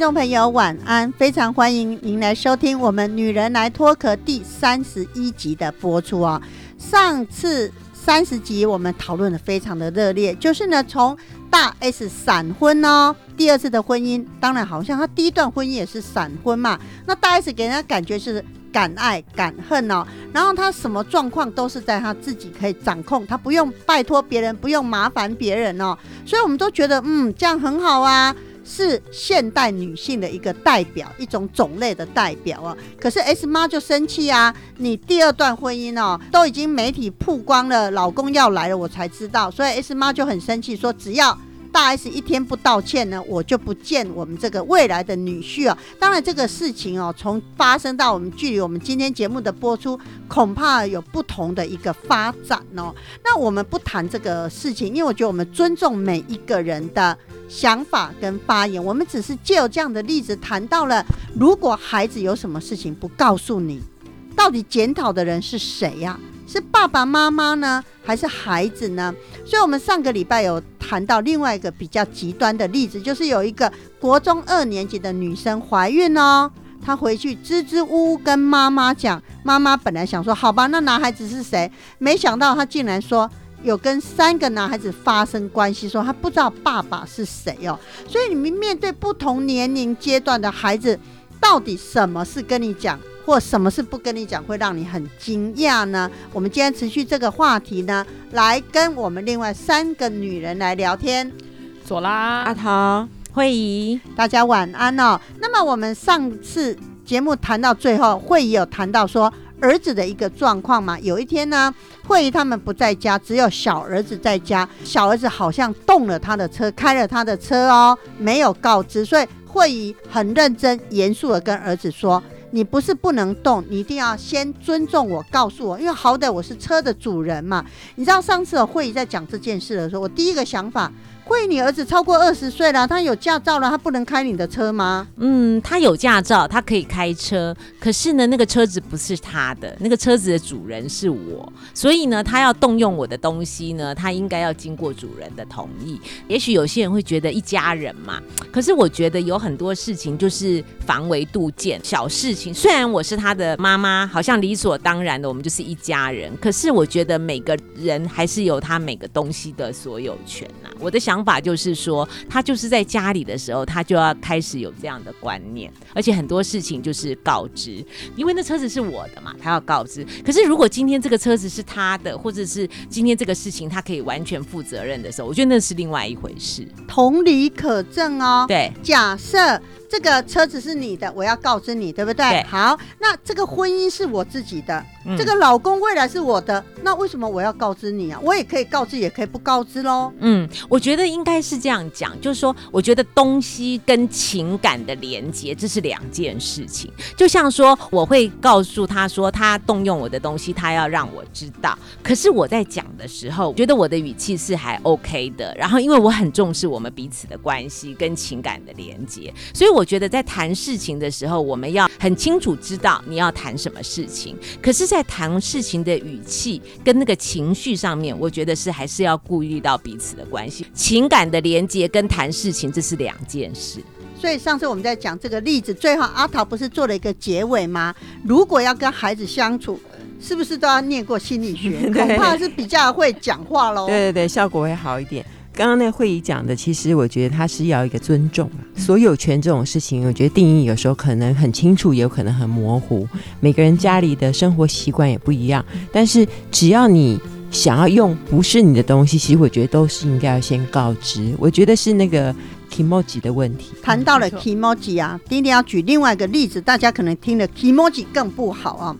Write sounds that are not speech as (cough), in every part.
听众朋友，晚安！非常欢迎您来收听我们《女人来脱壳》第三十一集的播出啊。上次三十集我们讨论的非常的热烈，就是呢从大 S 闪婚哦，第二次的婚姻，当然好像她第一段婚姻也是闪婚嘛。那大 S 给人家感觉是敢爱敢恨哦，然后她什么状况都是在她自己可以掌控，她不用拜托别人，不用麻烦别人哦，所以我们都觉得嗯这样很好啊。是现代女性的一个代表，一种种类的代表啊。可是 S 妈就生气啊！你第二段婚姻哦，都已经媒体曝光了，老公要来了，我才知道。所以 S 妈就很生气，说只要大 S 一天不道歉呢，我就不见我们这个未来的女婿啊。当然，这个事情哦，从发生到我们距离我们今天节目的播出，恐怕有不同的一个发展哦。那我们不谈这个事情，因为我觉得我们尊重每一个人的。想法跟发言，我们只是借有这样的例子谈到了，如果孩子有什么事情不告诉你，到底检讨的人是谁呀？是爸爸妈妈呢，还是孩子呢？所以，我们上个礼拜有谈到另外一个比较极端的例子，就是有一个国中二年级的女生怀孕哦，她回去支支吾吾跟妈妈讲，妈妈本来想说好吧，那男孩子是谁？没想到她竟然说。有跟三个男孩子发生关系，说他不知道爸爸是谁哦，所以你们面对不同年龄阶段的孩子，到底什么是跟你讲，或什么是不跟你讲，会让你很惊讶呢？我们今天持续这个话题呢，来跟我们另外三个女人来聊天。左拉、阿桃、慧仪，大家晚安哦。那么我们上次节目谈到最后，慧怡有谈到说。儿子的一个状况嘛，有一天呢，慧仪他们不在家，只有小儿子在家。小儿子好像动了他的车，开了他的车哦，没有告知，所以慧仪很认真、严肃的跟儿子说：“你不是不能动，你一定要先尊重我，告诉我，因为好歹我是车的主人嘛。”你知道上次慧仪在讲这件事的时候，我第一个想法。会，你儿子超过二十岁了，他有驾照了，他不能开你的车吗？嗯，他有驾照，他可以开车，可是呢，那个车子不是他的，那个车子的主人是我，所以呢，他要动用我的东西呢，他应该要经过主人的同意。也许有些人会觉得一家人嘛，可是我觉得有很多事情就是防微杜渐，小事情。虽然我是他的妈妈，好像理所当然的，我们就是一家人，可是我觉得每个人还是有他每个东西的所有权呐。我的想。方法就是说，他就是在家里的时候，他就要开始有这样的观念，而且很多事情就是告知，因为那车子是我的嘛，他要告知。可是如果今天这个车子是他的，或者是今天这个事情他可以完全负责任的时候，我觉得那是另外一回事。同理可证哦。对，假设。这个车子是你的，我要告知你，对不对？好，那这个婚姻是我自己的，这个老公未来是我的，那为什么我要告知你啊？我也可以告知，也可以不告知喽。嗯，我觉得应该是这样讲，就是说，我觉得东西跟情感的连接，这是两件事情。就像说，我会告诉他说，他动用我的东西，他要让我知道。可是我在讲的时候，觉得我的语气是还 OK 的。然后，因为我很重视我们彼此的关系跟情感的连接，所以我。我觉得在谈事情的时候，我们要很清楚知道你要谈什么事情。可是，在谈事情的语气跟那个情绪上面，我觉得是还是要顾虑到彼此的关系、情感的连接跟谈事情，这是两件事。所以上次我们在讲这个例子，最后阿桃不是做了一个结尾吗？如果要跟孩子相处，是不是都要念过心理学？(laughs) 恐怕是比较会讲话喽。对对对，效果会好一点。刚刚那会议讲的，其实我觉得他是要一个尊重啊，所有权这种事情，我觉得定义有时候可能很清楚，也有可能很模糊。每个人家里的生活习惯也不一样，但是只要你想要用不是你的东西，其实我觉得都是应该要先告知。我觉得是那个 emoji 的问题。谈到了 emoji 啊，丁丁要举另外一个例子，大家可能听了 emoji 更不好啊。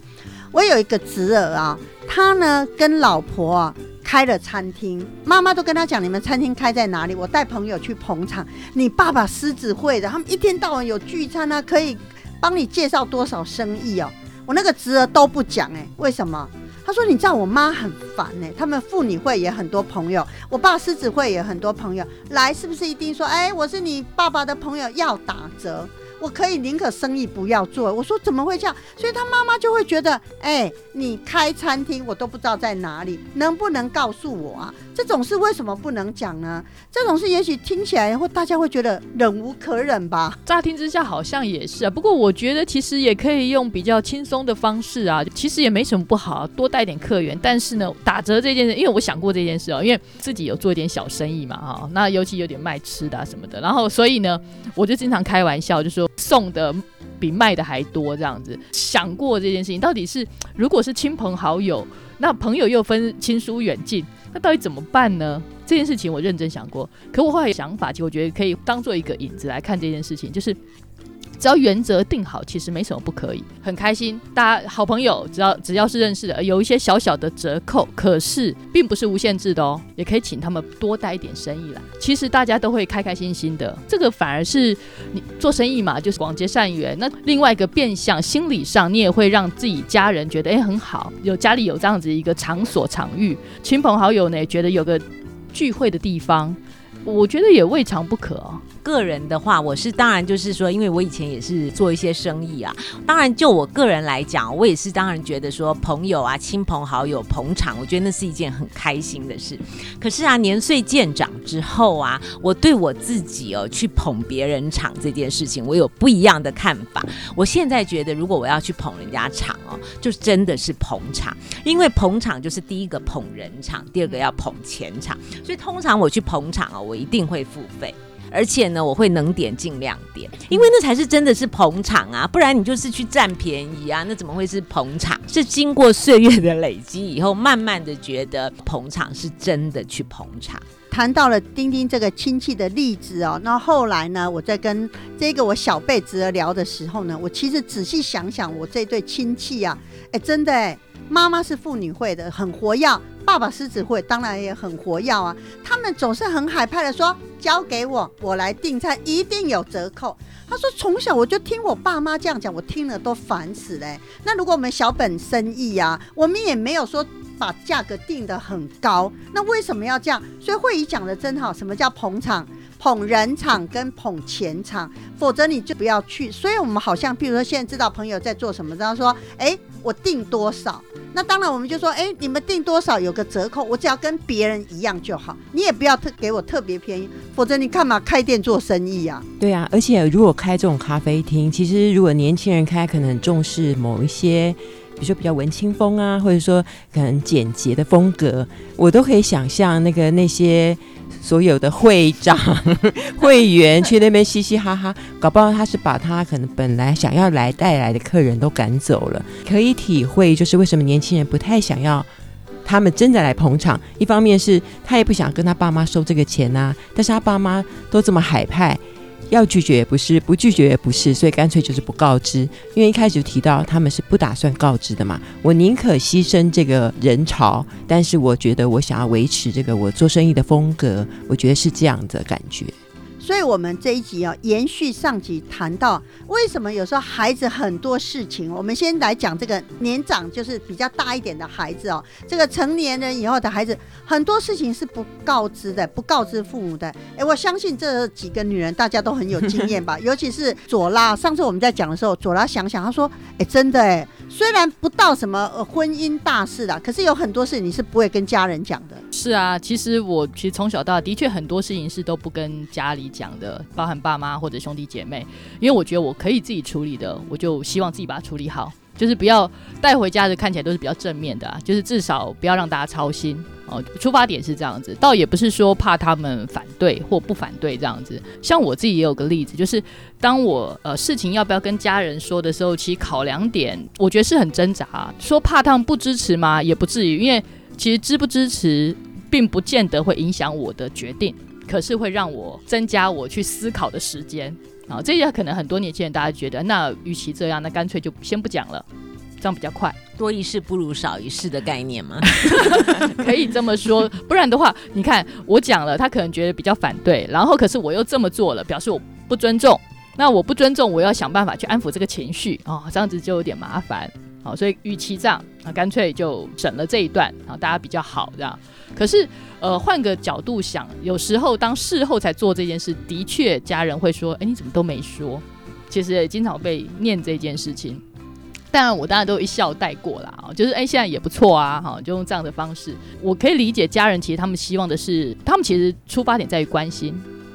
我有一个侄儿啊，他呢跟老婆啊。开了餐厅，妈妈都跟他讲，你们餐厅开在哪里？我带朋友去捧场。你爸爸狮子会的，他们一天到晚有聚餐啊，可以帮你介绍多少生意哦。我那个侄儿都不讲哎，为什么？他说你知道我妈很烦哎，他们妇女会也很多朋友，我爸狮子会也很多朋友来，是不是一定说哎，我是你爸爸的朋友要打折？我可以宁可生意不要做。我说怎么会这样？所以他妈妈就会觉得，哎，你开餐厅我都不知道在哪里，能不能告诉我啊？这种事为什么不能讲呢？这种事也许听起来会大家会觉得忍无可忍吧？乍听之下好像也是啊，不过我觉得其实也可以用比较轻松的方式啊，其实也没什么不好，多带点客源。但是呢，打折这件事，因为我想过这件事哦，因为自己有做一点小生意嘛，哈，那尤其有点卖吃的什么的，然后所以呢，我就经常开玩笑，就说。送的比卖的还多，这样子想过这件事情，到底是如果是亲朋好友，那朋友又分亲疏远近，那到底怎么办呢？这件事情我认真想过，可我后来想法，其实我觉得可以当做一个引子来看这件事情，就是。只要原则定好，其实没什么不可以，很开心。大家好朋友，只要只要是认识的，有一些小小的折扣，可是并不是无限制的哦，也可以请他们多带一点生意来。其实大家都会开开心心的，这个反而是你做生意嘛，就是广结善缘。那另外一个变相，心理上你也会让自己家人觉得哎很好，有家里有这样子一个场所场域，亲朋好友呢觉得有个聚会的地方，我觉得也未尝不可哦。个人的话，我是当然就是说，因为我以前也是做一些生意啊。当然，就我个人来讲，我也是当然觉得说，朋友啊、亲朋好友捧场，我觉得那是一件很开心的事。可是啊，年岁渐长之后啊，我对我自己哦去捧别人场这件事情，我有不一样的看法。我现在觉得，如果我要去捧人家场哦，就真的是捧场，因为捧场就是第一个捧人场，第二个要捧钱场。所以通常我去捧场哦，我一定会付费。而且呢，我会能点尽量点，因为那才是真的是捧场啊，不然你就是去占便宜啊，那怎么会是捧场？是经过岁月的累积以后，慢慢的觉得捧场是真的去捧场。谈到了丁丁这个亲戚的例子哦，那后来呢，我在跟这个我小辈侄儿聊的时候呢，我其实仔细想想，我这对亲戚啊，哎，真的哎。妈妈是妇女会的，很活跃；爸爸狮子会当然也很活跃啊。他们总是很海派的说：“交给我，我来订餐，一定有折扣。”他说：“从小我就听我爸妈这样讲，我听了都烦死嘞。那如果我们小本生意呀，我们也没有说把价格定得很高，那为什么要这样？所以会议讲的真好，什么叫捧场？捧人场跟捧钱场，否则你就不要去。所以我们好像，譬如说现在知道朋友在做什么，然后说：“哎。”我定多少？那当然，我们就说，哎，你们定多少有个折扣，我只要跟别人一样就好。你也不要特给我特别便宜，否则你干嘛开店做生意呀？对啊，而且如果开这种咖啡厅，其实如果年轻人开，可能很重视某一些，比如说比较文青风啊，或者说可能简洁的风格，我都可以想象那个那些。所有的会长、(laughs) 会员去那边嘻嘻哈哈，搞不好他是把他可能本来想要来带来的客人都赶走了。可以体会，就是为什么年轻人不太想要他们真的来捧场。一方面是他也不想跟他爸妈收这个钱呐，但是他爸妈都这么海派。要拒绝也不是，不拒绝也不是，所以干脆就是不告知。因为一开始提到他们是不打算告知的嘛，我宁可牺牲这个人潮，但是我觉得我想要维持这个我做生意的风格，我觉得是这样的感觉。所以，我们这一集啊，延续上集谈到为什么有时候孩子很多事情，我们先来讲这个年长，就是比较大一点的孩子哦，这个成年人以后的孩子，很多事情是不告知的，(laughs) 不告知父母的。哎，我相信这几个女人大家都很有经验吧，(laughs) 尤其是左拉。上次我们在讲的时候，左拉想想，她说：“哎，真的哎，虽然不到什么婚姻大事啦，可是有很多事你是不会跟家人讲的。”是啊，其实我其实从小到大的确很多事情是都不跟家里讲。的包含爸妈或者兄弟姐妹，因为我觉得我可以自己处理的，我就希望自己把它处理好，就是不要带回家的，看起来都是比较正面的啊，就是至少不要让大家操心哦。出发点是这样子，倒也不是说怕他们反对或不反对这样子。像我自己也有个例子，就是当我呃事情要不要跟家人说的时候，其实考量点我觉得是很挣扎。说怕他们不支持吗？也不至于，因为其实支不支持并不见得会影响我的决定。可是会让我增加我去思考的时间啊！这些可能很多年轻人大家觉得，那与其这样，那干脆就先不讲了。这样比较快。多一事不如少一事的概念吗？(laughs) 可以这么说，不然的话，你看我讲了，他可能觉得比较反对，然后可是我又这么做了，表示我不尊重。那我不尊重，我要想办法去安抚这个情绪哦，这样子就有点麻烦。好，所以与其这样，啊干脆就省了这一段，然后大家比较好这样。可是，呃，换个角度想，有时候当事后才做这件事，的确家人会说：“哎，你怎么都没说？”其实也经常被念这件事情。当然，我当然都一笑带过啦，啊，就是哎，现在也不错啊，哈，就用这样的方式，我可以理解家人其实他们希望的是，他们其实出发点在于关心，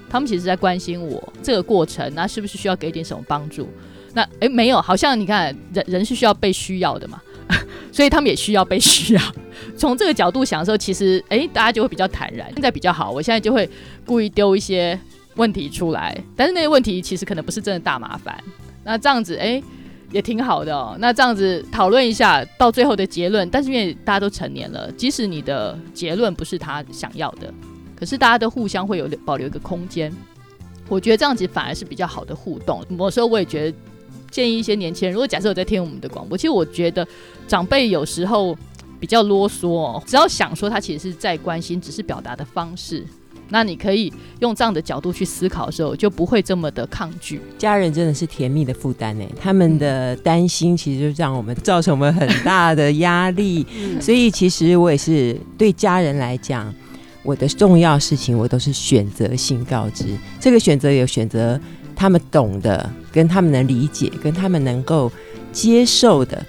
他们其实在关心我这个过程，那是不是需要给点什么帮助？那哎，没有，好像你看人人是需要被需要的嘛，(laughs) 所以他们也需要被需要。(laughs) 从这个角度想的时候，其实哎，大家就会比较坦然，现在比较好。我现在就会故意丢一些问题出来，但是那些问题其实可能不是真的大麻烦。那这样子哎。也挺好的哦，那这样子讨论一下到最后的结论，但是因为大家都成年了，即使你的结论不是他想要的，可是大家都互相会有保留一个空间，我觉得这样子反而是比较好的互动。有时候我也觉得建议一些年轻人，如果假设我在听我们的广播，其实我觉得长辈有时候比较啰嗦，哦，只要想说他其实是在关心，只是表达的方式。那你可以用这样的角度去思考的时候，就不会这么的抗拒。家人真的是甜蜜的负担呢，他们的担心其实就让我们造成我们很大的压力。(laughs) 所以其实我也是对家人来讲，我的重要事情我都是选择性告知。这个选择有选择他们懂的，跟他们能理解，跟他们能够接受的。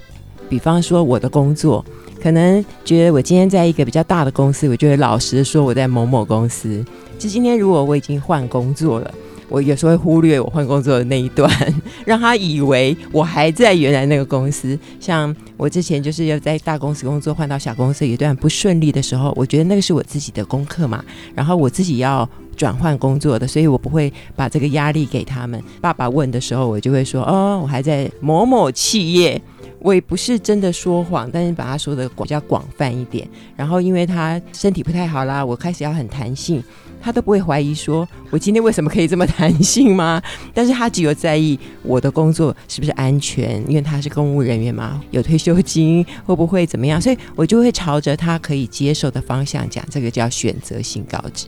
比方说我的工作。可能觉得我今天在一个比较大的公司，我就会老实的说我在某某公司。其实今天如果我已经换工作了，我有时候会忽略我换工作的那一段，(laughs) 让他以为我还在原来那个公司。像我之前就是要在大公司工作，换到小公司有一段不顺利的时候，我觉得那个是我自己的功课嘛。然后我自己要转换工作的，所以我不会把这个压力给他们。爸爸问的时候，我就会说：哦，我还在某某企业。我也不是真的说谎，但是把他说的比较广泛一点。然后因为他身体不太好啦，我开始要很弹性，他都不会怀疑说我今天为什么可以这么弹性吗？(laughs) 但是他只有在意我的工作是不是安全，因为他是公务人员嘛，有退休金会不会怎么样？所以我就会朝着他可以接受的方向讲，这个叫选择性告知。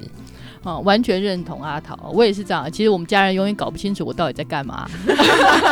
哦，完全认同阿桃，我也是这样。其实我们家人永远搞不清楚我到底在干嘛，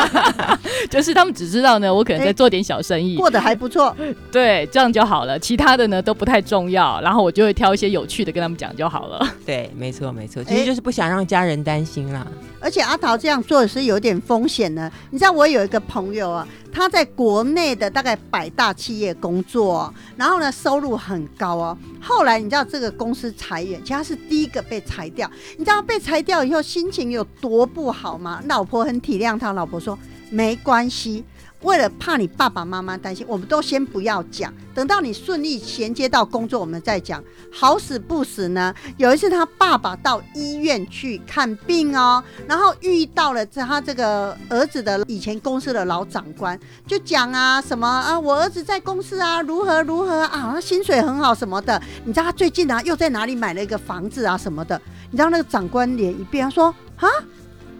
(laughs) 就是他们只知道呢，我可能在做点小生意，过得还不错。对，这样就好了，其他的呢都不太重要。然后我就会挑一些有趣的跟他们讲就好了。(laughs) 对，没错没错，其实就是不想让家人担心啦。而且阿桃这样做是有点风险的。你知道我有一个朋友啊，他在国内的大概百大企业工作，然后呢收入很高哦。后来你知道这个公司裁员，其实他是第一个被裁掉。你知道被裁掉以后心情有多不好吗？老婆很体谅他，老婆说没关系。为了怕你爸爸妈妈担心，我们都先不要讲，等到你顺利衔接到工作，我们再讲。好死不死呢，有一次他爸爸到医院去看病哦，然后遇到了他这个儿子的以前公司的老长官，就讲啊什么啊，我儿子在公司啊如何如何啊，他薪水很好什么的。你知道他最近啊又在哪里买了一个房子啊什么的？你知道那个长官脸一变，他说啊。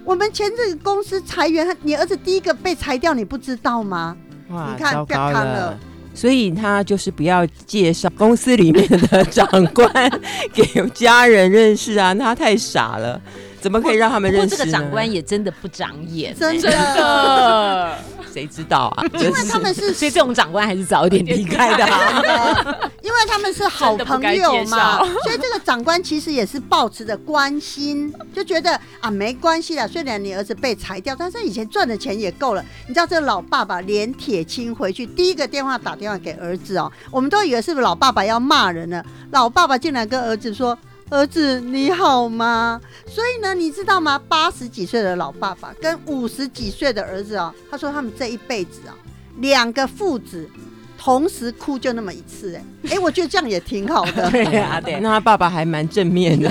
我们前阵公司裁员，你儿子第一个被裁掉，你不知道吗？哇，你看，糟了。所以他就是不要介绍公司里面的长官 (laughs) 给家人认识啊，他太傻了。怎么可以让他们认识这个长官也真的不长眼，真的，谁知道啊？因为他们是，所以这种长官还是早一点离开的。因为他们是好朋友嘛，所以这个长官其实也是抱持着关心，就觉得啊没关系的，虽然你儿子被裁掉，但是以前赚的钱也够了。你知道这个老爸爸连铁青回去，第一个电话打电话给儿子哦，我们都以为是不是老爸爸要骂人了，老爸爸竟然跟儿子说。儿子你好吗？所以呢，你知道吗？八十几岁的老爸爸跟五十几岁的儿子哦，他说他们这一辈子啊，两个父子同时哭就那么一次，哎哎，我觉得这样也挺好的。(laughs) 对呀，(laughs) 对，那他爸爸还蛮正面的，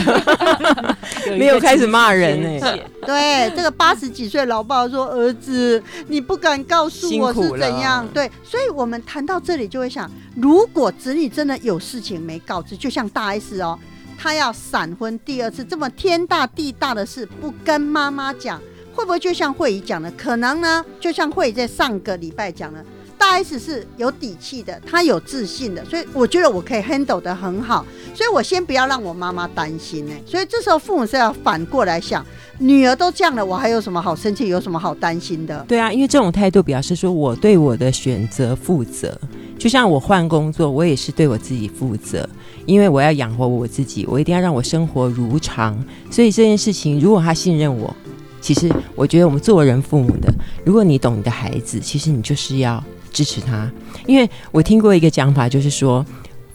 (laughs) 没有开始骂人呢。对，这个八十几岁老爸说：“儿子，你不敢告诉我是怎样。”对，所以我们谈到这里就会想，如果子女真的有事情没告知，就像大 S 哦。他要闪婚第二次，这么天大地大的事不跟妈妈讲，会不会就像慧仪讲的？可能呢，就像慧仪在上个礼拜讲的，到大 S 是有底气的，她有自信的，所以我觉得我可以 handle 得很好。所以我先不要让我妈妈担心呢、所以这时候父母是要反过来想，女儿都这样了，我还有什么好生气，有什么好担心的？对啊，因为这种态度表示说我对我的选择负责。就像我换工作，我也是对我自己负责，因为我要养活我自己，我一定要让我生活如常。所以这件事情，如果他信任我，其实我觉得我们做人父母的，如果你懂你的孩子，其实你就是要支持他。因为我听过一个讲法，就是说。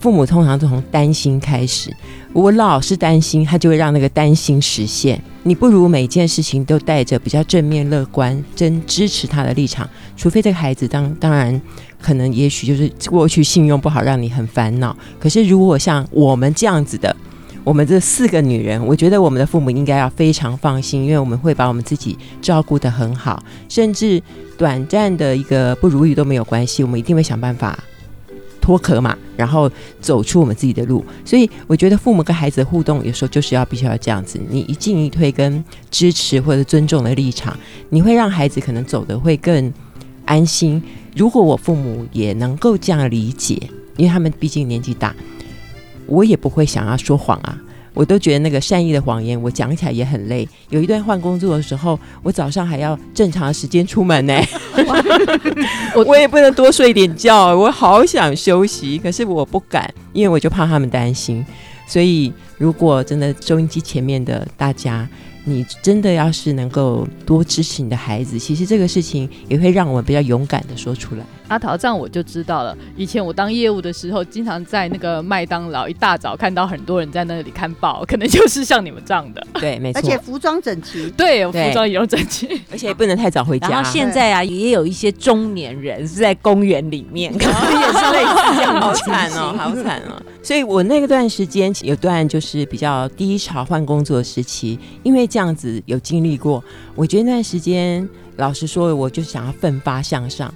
父母通常都从担心开始，我老是担心，他就会让那个担心实现。你不如每件事情都带着比较正面、乐观、真支持他的立场，除非这个孩子当当然可能也许就是过去信用不好，让你很烦恼。可是如果像我们这样子的，我们这四个女人，我觉得我们的父母应该要非常放心，因为我们会把我们自己照顾得很好，甚至短暂的一个不如意都没有关系，我们一定会想办法。脱壳嘛，然后走出我们自己的路，所以我觉得父母跟孩子的互动有时候就是要必须要这样子，你一进一退跟支持或者尊重的立场，你会让孩子可能走得会更安心。如果我父母也能够这样理解，因为他们毕竟年纪大，我也不会想要说谎啊。我都觉得那个善意的谎言，我讲起来也很累。有一段换工作的时候，我早上还要正常的时间出门呢，(laughs) 我我也不能多睡一点觉，我好想休息，可是我不敢，因为我就怕他们担心。所以，如果真的收音机前面的大家，你真的要是能够多支持你的孩子，其实这个事情也会让我们比较勇敢的说出来。阿桃，这样我就知道了。以前我当业务的时候，经常在那个麦当劳一大早看到很多人在那里看报，可能就是像你们这样的。(laughs) 对，没错。而且服装整齐，对，服装也要整齐。而且也不能太早回家。然后现在啊，也有一些中年人是在公园里面，可能也是 (laughs) 类似这样的好情惨哦，(laughs) 好惨哦！所以我那个段时间有段就是比较低潮换工作的时期，因为这样子有经历过，我觉得那段时间，老实说，我就想要奋发向上。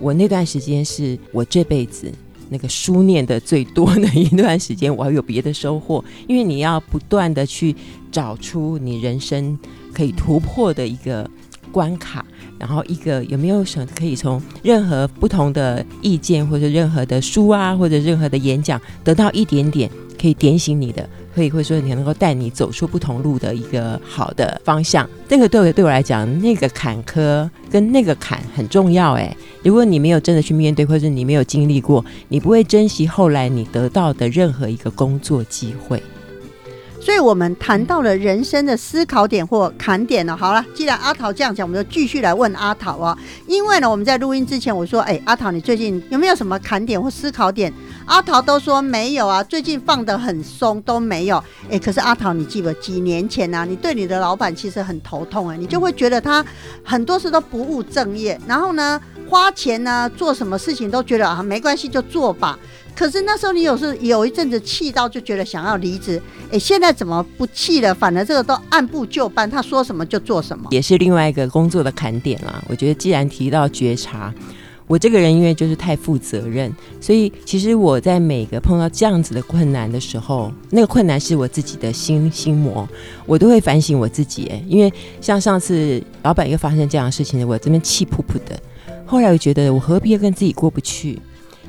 我那段时间是我这辈子那个书念的最多的一段时间，我还有别的收获，因为你要不断的去找出你人生可以突破的一个关卡，然后一个有没有什么可以从任何不同的意见或者任何的书啊，或者任何的演讲得到一点点可以点醒你的，可以会说你能够带你走出不同路的一个好的方向。这个对我对我来讲，那个坎坷跟那个坎很重要诶。如果你没有真的去面对，或者你没有经历过，你不会珍惜后来你得到的任何一个工作机会。所以我们谈到了人生的思考点或坎点了。好了，既然阿桃这样讲，我们就继续来问阿桃啊。因为呢，我们在录音之前我说，哎、阿桃，你最近有没有什么坎点或思考点？阿桃都说没有啊，最近放得很松，都没有。哎、可是阿桃，你记得？几年前啊，你对你的老板其实很头痛哎、你就会觉得他很多事都不务正业，然后呢，花钱呢，做什么事情都觉得啊没关系就做吧。可是那时候你有时有一阵子气到，就觉得想要离职。哎，现在怎么不气了？反而这个都按部就班，他说什么就做什么。也是另外一个工作的坎点啦。我觉得既然提到觉察，我这个人因为就是太负责任，所以其实我在每个碰到这样子的困难的时候，那个困难是我自己的心心魔，我都会反省我自己。哎，因为像上次老板又发生这样的事情，我这边气噗噗的。后来我觉得我何必要跟自己过不去？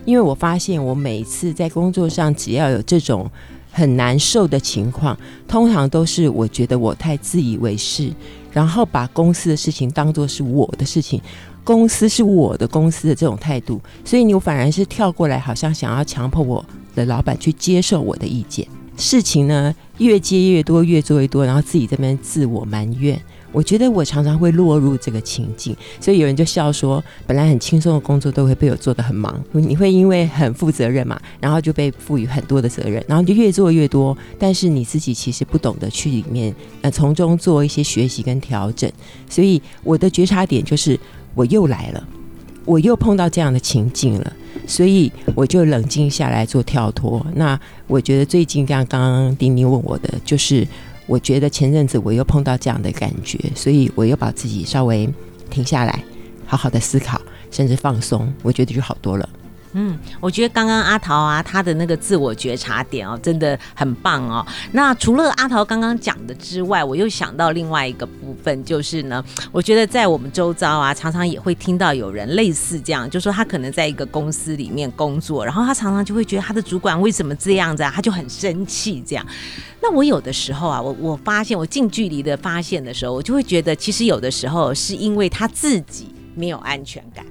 因为我发现我每次在工作上，只要有这种很难受的情况，通常都是我觉得我太自以为是，然后把公司的事情当做是我的事情，公司是我的公司的这种态度，所以你反而是跳过来，好像想要强迫我的老板去接受我的意见。事情呢越接越多，越做越多，然后自己这边自我埋怨。我觉得我常常会落入这个情境，所以有人就笑说，本来很轻松的工作都会被我做得很忙。你会因为很负责任嘛，然后就被赋予很多的责任，然后就越做越多，但是你自己其实不懂得去里面呃从中做一些学习跟调整。所以我的觉察点就是我又来了，我又碰到这样的情境了，所以我就冷静下来做跳脱。那我觉得最近像刚刚丁丁问我的就是。我觉得前阵子我又碰到这样的感觉，所以我又把自己稍微停下来，好好的思考，甚至放松，我觉得就好多了。嗯，我觉得刚刚阿桃啊，他的那个自我觉察点哦，真的很棒哦。那除了阿桃刚刚讲的之外，我又想到另外一个部分，就是呢，我觉得在我们周遭啊，常常也会听到有人类似这样，就说他可能在一个公司里面工作，然后他常常就会觉得他的主管为什么这样子啊，他就很生气这样。那我有的时候啊，我我发现我近距离的发现的时候，我就会觉得，其实有的时候是因为他自己没有安全感。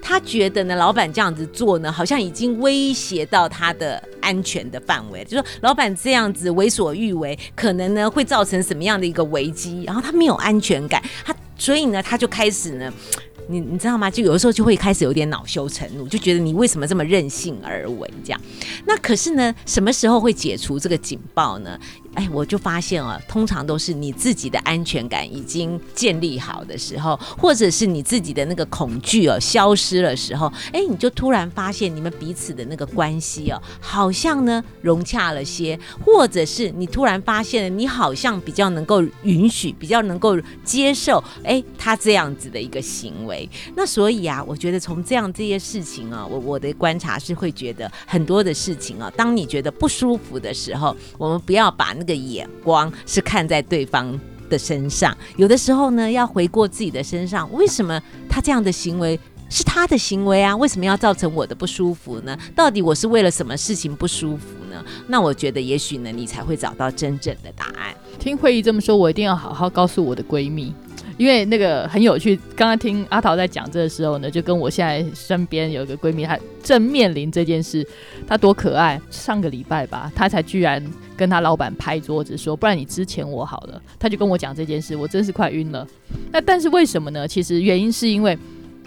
他觉得呢，老板这样子做呢，好像已经威胁到他的安全的范围，就说老板这样子为所欲为，可能呢会造成什么样的一个危机，然后他没有安全感，他所以呢，他就开始呢。你你知道吗？就有的时候就会开始有点恼羞成怒，就觉得你为什么这么任性而为这样？那可是呢，什么时候会解除这个警报呢？哎，我就发现啊，通常都是你自己的安全感已经建立好的时候，或者是你自己的那个恐惧哦消失了时候，哎，你就突然发现你们彼此的那个关系哦，好像呢融洽了些，或者是你突然发现你好像比较能够允许，比较能够接受，哎，他这样子的一个行为。那所以啊，我觉得从这样这些事情啊，我我的观察是会觉得很多的事情啊，当你觉得不舒服的时候，我们不要把那个眼光是看在对方的身上，有的时候呢，要回过自己的身上，为什么他这样的行为是他的行为啊？为什么要造成我的不舒服呢？到底我是为了什么事情不舒服呢？那我觉得也许呢，你才会找到真正的答案。听会议这么说，我一定要好好告诉我的闺蜜。因为那个很有趣，刚刚听阿桃在讲这个时候呢，就跟我现在身边有一个闺蜜，她正面临这件事，她多可爱。上个礼拜吧，她才居然跟她老板拍桌子说：“不然你支钱我好了。”她就跟我讲这件事，我真是快晕了。那但是为什么呢？其实原因是因为。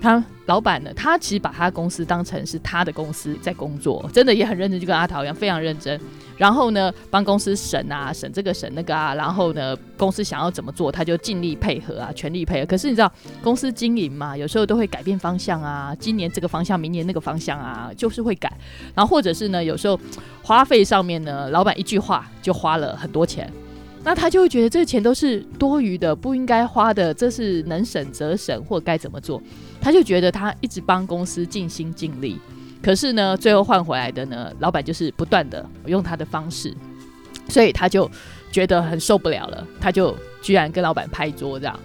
他老板呢？他其实把他公司当成是他的公司在工作，真的也很认真，就跟阿桃一样，非常认真。然后呢，帮公司审啊，审这个审那个啊。然后呢，公司想要怎么做，他就尽力配合啊，全力配合。可是你知道，公司经营嘛，有时候都会改变方向啊。今年这个方向，明年那个方向啊，就是会改。然后或者是呢，有时候花费上面呢，老板一句话就花了很多钱。那他就会觉得这钱都是多余的，不应该花的，这是能省则省，或该怎么做？他就觉得他一直帮公司尽心尽力，可是呢，最后换回来的呢，老板就是不断的用他的方式，所以他就觉得很受不了了，他就居然跟老板拍桌这样。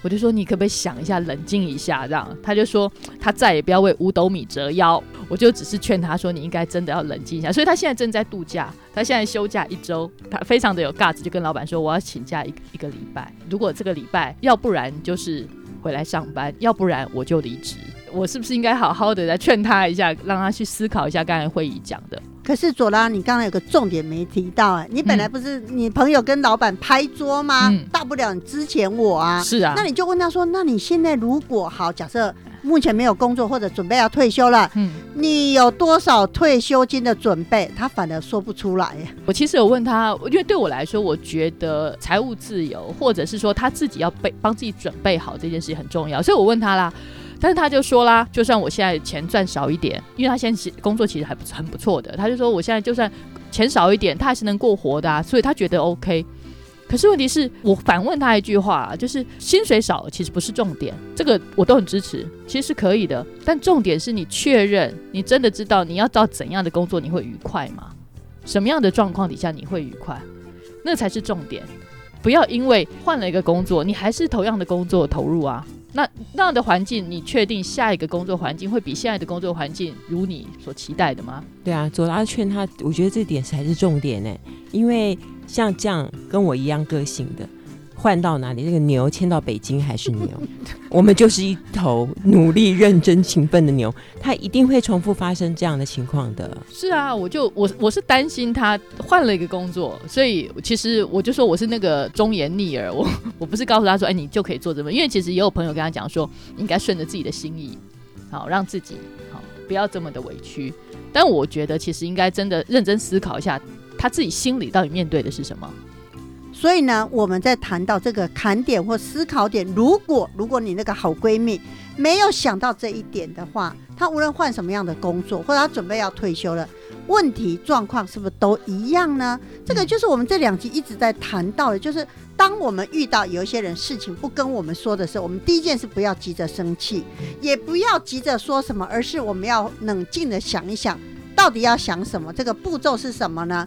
我就说你可不可以想一下，冷静一下，这样他就说他再也不要为五斗米折腰。我就只是劝他说你应该真的要冷静一下。所以他现在正在度假，他现在休假一周，他非常的有 guts，就跟老板说我要请假一一个礼拜。如果这个礼拜要不然就是回来上班，要不然我就离职。我是不是应该好好的来劝他一下，让他去思考一下刚才会议讲的？可是左拉，你刚才有个重点没提到哎，你本来不是你朋友跟老板拍桌吗？大不了你之前我啊，是啊，那你就问他说，那你现在如果好，假设目前没有工作或者准备要退休了，嗯，你有多少退休金的准备？他反而说不出来。我其实有问他，因为对我来说，我觉得财务自由，或者是说他自己要备帮自己准备好这件事情很重要，所以我问他啦。但是他就说啦，就算我现在钱赚少一点，因为他现在工作其实还不很不错的，他就说我现在就算钱少一点，他还是能过活的，所以他觉得 OK。可是问题是我反问他一句话，就是薪水少其实不是重点，这个我都很支持，其实是可以的。但重点是你确认，你真的知道你要找怎样的工作你会愉快吗？什么样的状况底下你会愉快？那才是重点。不要因为换了一个工作，你还是同样的工作投入啊。那那样的环境，你确定下一个工作环境会比现在的工作环境如你所期待的吗？对啊，左拉劝他，我觉得这点才是重点呢，因为像这样跟我一样个性的。换到哪里？那个牛迁到北京还是牛？(laughs) 我们就是一头努力、认真、勤奋的牛，它一定会重复发生这样的情况的。是啊，我就我我是担心他换了一个工作，所以其实我就说我是那个忠言逆耳，我 (laughs) 我不是告诉他说，哎，你就可以做这么，因为其实也有朋友跟他讲说，应该顺着自己的心意，好让自己好不要这么的委屈。但我觉得其实应该真的认真思考一下，他自己心里到底面对的是什么。所以呢，我们在谈到这个坎点或思考点，如果如果你那个好闺蜜没有想到这一点的话，她无论换什么样的工作，或者她准备要退休了，问题状况是不是都一样呢？这个就是我们这两集一直在谈到的，就是当我们遇到有一些人事情不跟我们说的时候，我们第一件事不要急着生气，也不要急着说什么，而是我们要冷静的想一想，到底要想什么，这个步骤是什么呢？